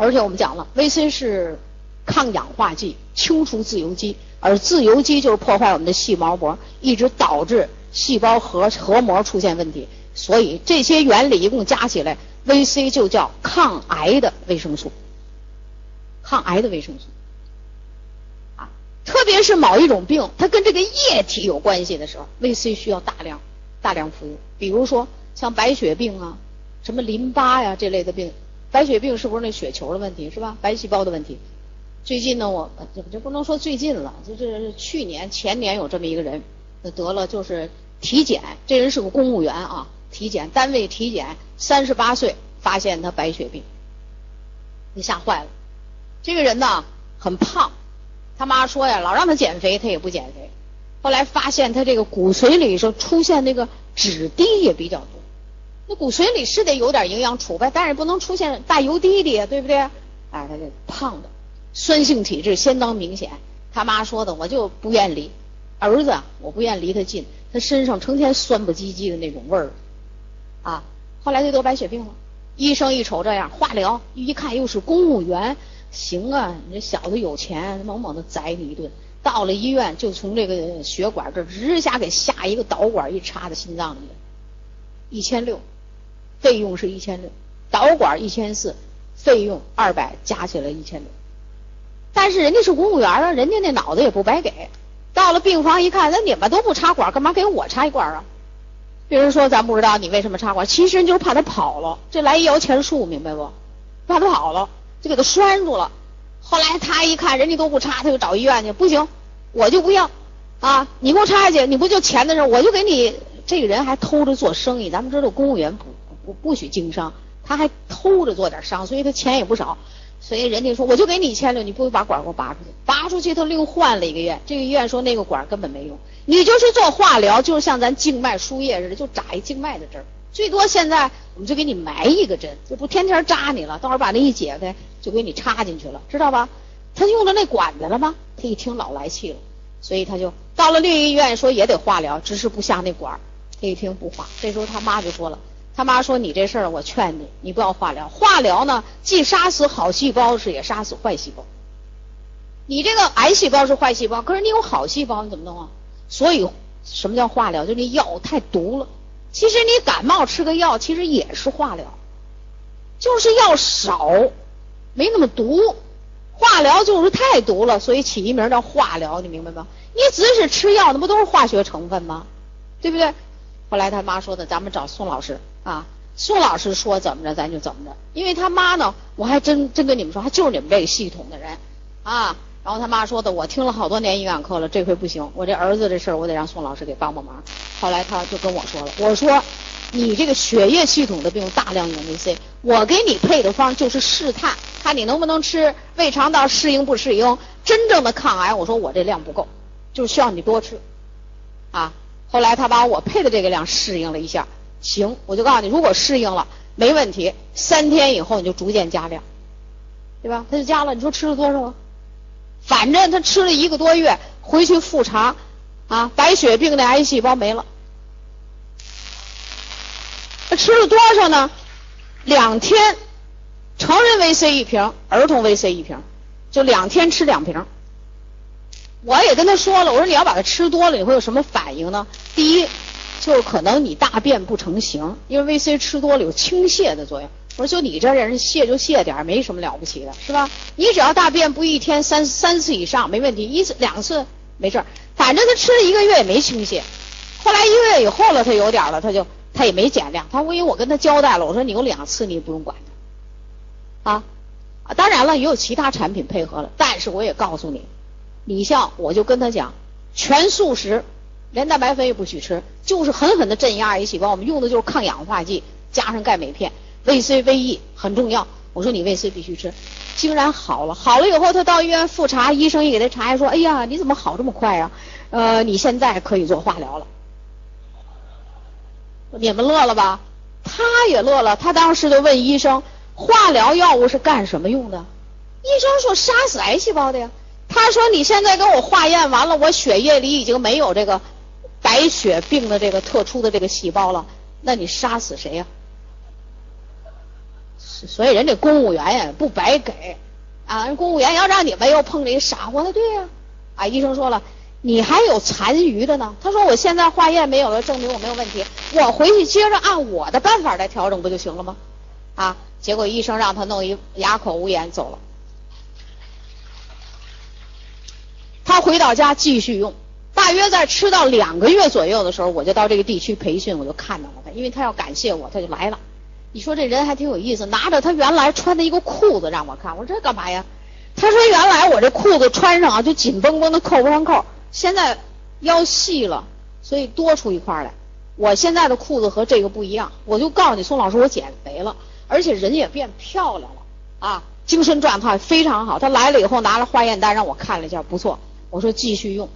而且我们讲了，VC 是抗氧化剂，清除自由基，而自由基就是破坏我们的细毛膜，一直导致细胞核核膜出现问题。所以这些原理一共加起来，VC 就叫抗癌的维生素，抗癌的维生素。啊，特别是某一种病，它跟这个液体有关系的时候，VC 需要大量大量服用。比如说像白血病啊，什么淋巴呀这类的病。白血病是不是那血球的问题是吧？白细胞的问题。最近呢，我这这不能说最近了，就是去年前年有这么一个人，得了就是体检，这人是个公务员啊，体检单位体检，三十八岁发现他白血病，你吓坏了。这个人呢很胖，他妈说呀，老让他减肥，他也不减肥。后来发现他这个骨髓里说出现那个脂滴也比较多。那骨髓里是得有点营养储备，但是不能出现大油滴滴，对不对？哎，他这胖的，酸性体质相当明显。他妈说的，我就不愿离儿子，我不愿离他近，他身上成天酸不唧唧的那种味儿啊。后来就得白血病了，医生一瞅这样，化疗一看又是公务员，行啊，你这小子有钱，猛猛的宰你一顿。到了医院，就从这个血管这直下给下一个导管，一插在心脏里，一千六。费用是一千六，导管一千四，费用二百，加起来一千六。但是人家是公务员啊，人家那脑子也不白给。到了病房一看，那你们都不插管，干嘛给我插一管啊？别人说咱不知道你为什么插管，其实就是怕他跑了，这来一摇钱树，明白不？怕他跑了，就给他拴住了。后来他一看人家都不插，他就找医院去，不行，我就不要啊！你给我插下去，你不就钱的事我就给你。这个人还偷着做生意，咱们知道公务员不。不不许经商，他还偷着做点商，所以他钱也不少。所以人家说，我就给你一千六，你不把管给我拔出去，拔出去他另换了一个院，这个医院说那个管根本没用，你就是做化疗，就是像咱静脉输液似的，就扎一静脉的针，最多现在我们就给你埋一个针，就不天天扎你了，到时候把那一解开就给你插进去了，知道吧？他用的那管子了吗？他一听老来气了，所以他就到了另一个医院，说也得化疗，只是不下那管他一听不化，这时候他妈就说了。他妈说：“你这事儿，我劝你，你不要化疗。化疗呢，既杀死好细胞，是也杀死坏细胞。你这个癌细胞是坏细胞，可是你有好细胞，你怎么弄啊？所以，什么叫化疗？就那药太毒了。其实你感冒吃个药，其实也是化疗，就是药少，没那么毒。化疗就是太毒了，所以起一名叫化疗，你明白吗？你只是吃药，那不都是化学成分吗？对不对？后来他妈说的，咱们找宋老师。”啊，宋老师说怎么着咱就怎么着，因为他妈呢，我还真真跟你们说，他就是你们这个系统的人啊。然后他妈说的，我听了好多年营养课了，这回不行，我这儿子这事儿我得让宋老师给帮帮忙。后来他就跟我说了，我说你这个血液系统的病大量用 VC，我给你配的方就是试探，看你能不能吃，胃肠道适应不适应，真正的抗癌，我说我这量不够，就需要你多吃啊。后来他把我配的这个量适应了一下。行，我就告诉你，如果适应了，没问题。三天以后你就逐渐加量，对吧？他就加了，你说吃了多少啊？反正他吃了一个多月，回去复查，啊，白血病的癌细胞没了。他吃了多少呢？两天，成人 VC 一瓶，儿童 VC 一瓶，就两天吃两瓶。我也跟他说了，我说你要把它吃多了，你会有什么反应呢？第一。就可能你大便不成形，因为 VC 吃多了有清泻的作用。我说就你这人泻就泻点没什么了不起的，是吧？你只要大便不一天三三次以上没问题，一次两次没事。反正他吃了一个月也没清泻，后来一个月以后了，他有点了，他就他也没减量。他因为我跟他交代了，我说你有两次你也不用管他，啊，当然了也有其他产品配合了，但是我也告诉你，你像我就跟他讲全素食。连蛋白粉也不许吃，就是狠狠的镇压癌细胞。我们用的就是抗氧化剂，加上钙镁片，VC、VE 很重要。我说你 VC 必须吃，竟然好了。好了以后，他到医院复查，医生一给他查，说：“哎呀，你怎么好这么快啊？呃，你现在可以做化疗了。”你们乐了吧？他也乐了。他当时就问医生：“化疗药物是干什么用的？”医生说：“杀死癌细胞的呀。”他说：“你现在给我化验完了，我血液里已经没有这个。”白血病的这个特殊的这个细胞了，那你杀死谁呀？所以人家公务员呀不白给啊，人公务员要让你们又碰这傻货，那对呀。啊，医生说了，你还有残余的呢。他说我现在化验没有了，证明我没有问题，我回去接着按我的办法来调整不就行了吗？啊，结果医生让他弄一哑口无言走了。他回到家继续用，大约在吃到两个月左右的时候，我就到这个地区培训，我就看到了他，因为他要感谢我，他就来了。你说这人还挺有意思，拿着他原来穿的一个裤子让我看，我说这干嘛呀？他说原来我这裤子穿上啊就紧绷绷的扣不上扣，现在腰细了，所以多出一块来。我现在的裤子和这个不一样，我就告诉你宋老师，我减肥了，而且人也变漂亮了啊，精神状态非常好。他来了以后拿了化验单让我看了一下，不错。我说继续用，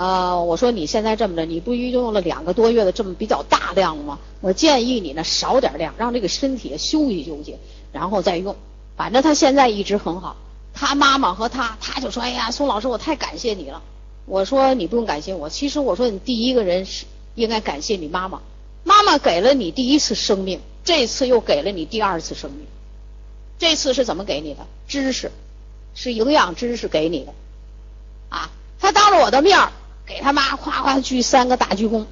呃，我说你现在这么着，你不已经用了两个多月的这么比较大量了吗？我建议你呢少点量，让这个身体休息休息，然后再用。反正他现在一直很好。他妈妈和他，他就说：“哎呀，宋老师，我太感谢你了。”我说：“你不用感谢我，其实我说你第一个人是应该感谢你妈妈。妈妈给了你第一次生命，这次又给了你第二次生命。这次是怎么给你的？知识，是营养知识给你的。啊，他当着我的面给他妈夸夸鞠三个大鞠躬。